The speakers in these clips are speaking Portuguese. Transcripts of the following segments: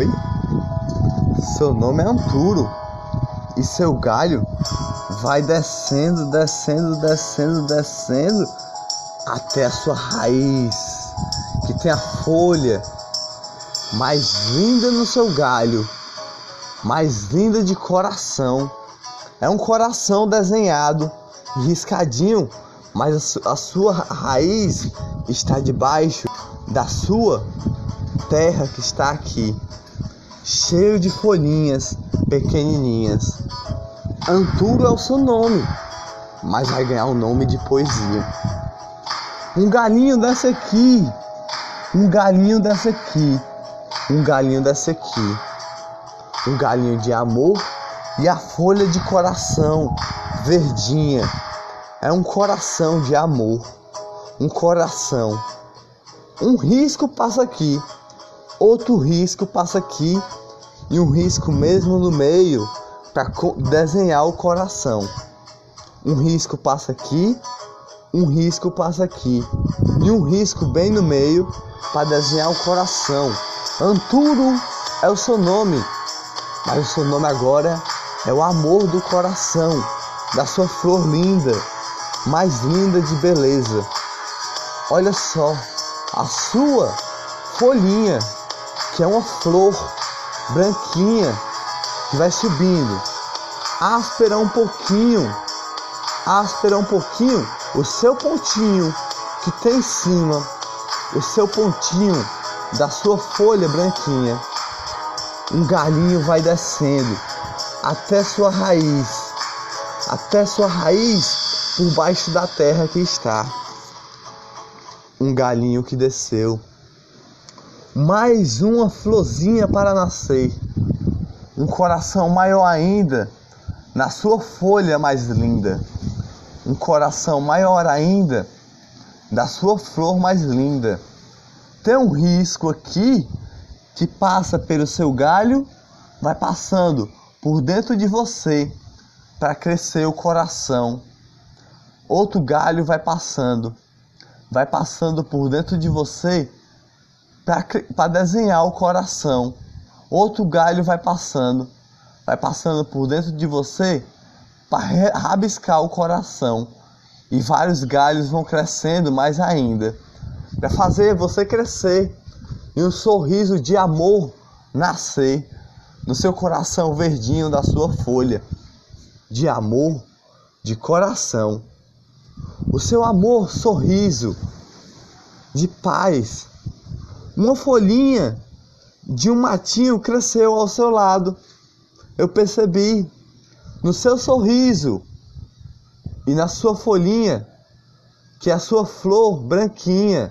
Oi? Seu nome é Anturo e seu galho vai descendo, descendo, descendo, descendo até a sua raiz, que tem a folha mais linda no seu galho, mais linda de coração. É um coração desenhado, riscadinho, mas a sua raiz está debaixo da sua terra que está aqui, cheio de folhinhas pequenininhas. Anturo é o seu nome, mas vai ganhar o nome de poesia. Um galinho dessa aqui, um galinho dessa aqui, um galinho dessa aqui, um galinho de amor e a folha de coração verdinha. É um coração de amor, um coração. Um risco passa aqui, outro risco passa aqui e um risco mesmo no meio para desenhar o coração. Um risco passa aqui, um risco passa aqui e um risco bem no meio para desenhar o coração. Anturo é o seu nome, mas o seu nome agora é o amor do coração, da sua flor linda, mais linda de beleza. Olha só, a sua folhinha, que é uma flor branquinha que vai subindo, áspera um pouquinho, áspera um pouquinho, o seu pontinho que tem em cima, o seu pontinho da sua folha branquinha. Um galinho vai descendo até sua raiz, até sua raiz por baixo da terra que está. Um galinho que desceu mais uma florzinha para nascer, um coração maior ainda na sua folha mais linda, um coração maior ainda da sua flor mais linda. Tem um risco aqui que passa pelo seu galho, vai passando por dentro de você para crescer o coração. Outro galho vai passando, vai passando por dentro de você para desenhar o coração. Outro galho vai passando, vai passando por dentro de você para rabiscar o coração. E vários galhos vão crescendo mais ainda, para fazer você crescer e um sorriso de amor nascer no seu coração verdinho da sua folha de amor, de coração. O seu amor, sorriso de paz, uma folhinha de um matinho cresceu ao seu lado. Eu percebi no seu sorriso e na sua folhinha que a sua flor branquinha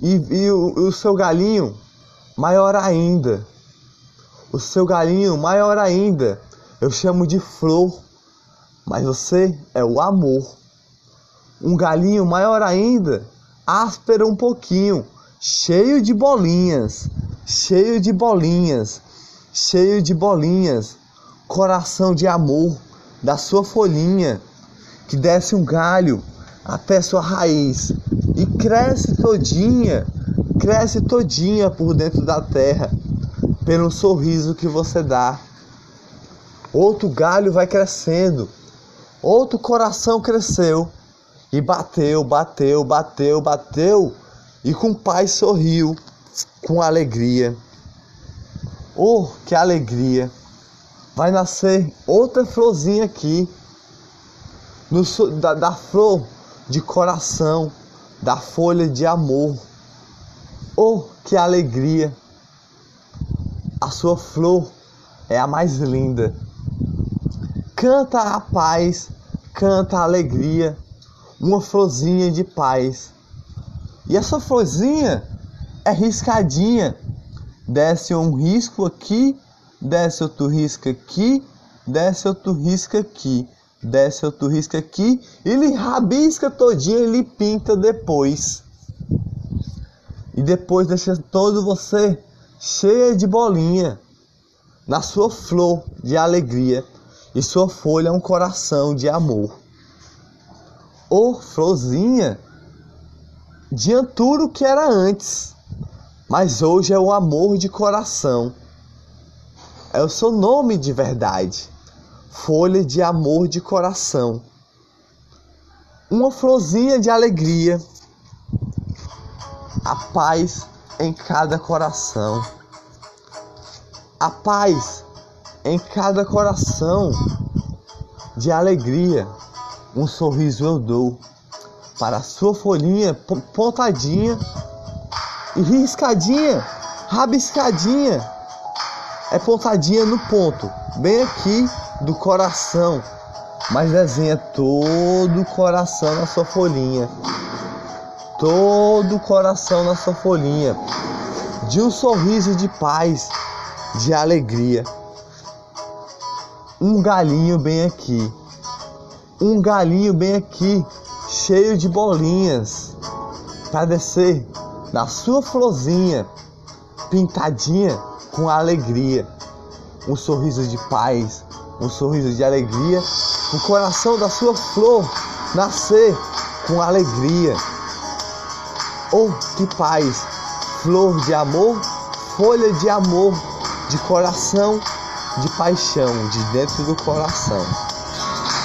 e, e o, o seu galinho maior ainda. O seu galinho maior ainda. Eu chamo de flor, mas você é o amor. Um galinho maior ainda áspero um pouquinho, cheio de bolinhas, cheio de bolinhas, cheio de bolinhas, coração de amor da sua folhinha, que desce um galho até sua raiz e cresce todinha, cresce todinha por dentro da terra, pelo sorriso que você dá. Outro galho vai crescendo, outro coração cresceu e bateu, bateu, bateu, bateu. E com paz sorriu, com alegria. Oh, que alegria! Vai nascer outra florzinha aqui. No, da, da flor de coração, da folha de amor. Oh, que alegria! A sua flor é a mais linda. Canta a paz, canta a alegria uma florzinha de paz. E essa florzinha é riscadinha. Desce um risco aqui, desce outro risco aqui, desce outro risco aqui, desce outro risco aqui, ele rabisca todinho, ele pinta depois. E depois deixa todo você cheia de bolinha na sua flor de alegria e sua folha é um coração de amor ou florzinha de Anturo que era antes. mas hoje é o amor de coração. É o seu nome de verdade. Folha de amor de coração. Uma florzinha de alegria. A paz em cada coração. A paz em cada coração de alegria. Um sorriso eu dou para sua folhinha pontadinha e riscadinha, rabiscadinha. É pontadinha no ponto, bem aqui do coração. Mas desenha todo o coração na sua folhinha. Todo o coração na sua folhinha. De um sorriso de paz, de alegria. Um galinho bem aqui. Um galinho bem aqui, cheio de bolinhas, para descer na sua florzinha, pintadinha com alegria. Um sorriso de paz, um sorriso de alegria, o coração da sua flor nascer com alegria. Oh, que paz! Flor de amor, folha de amor, de coração, de paixão, de dentro do coração.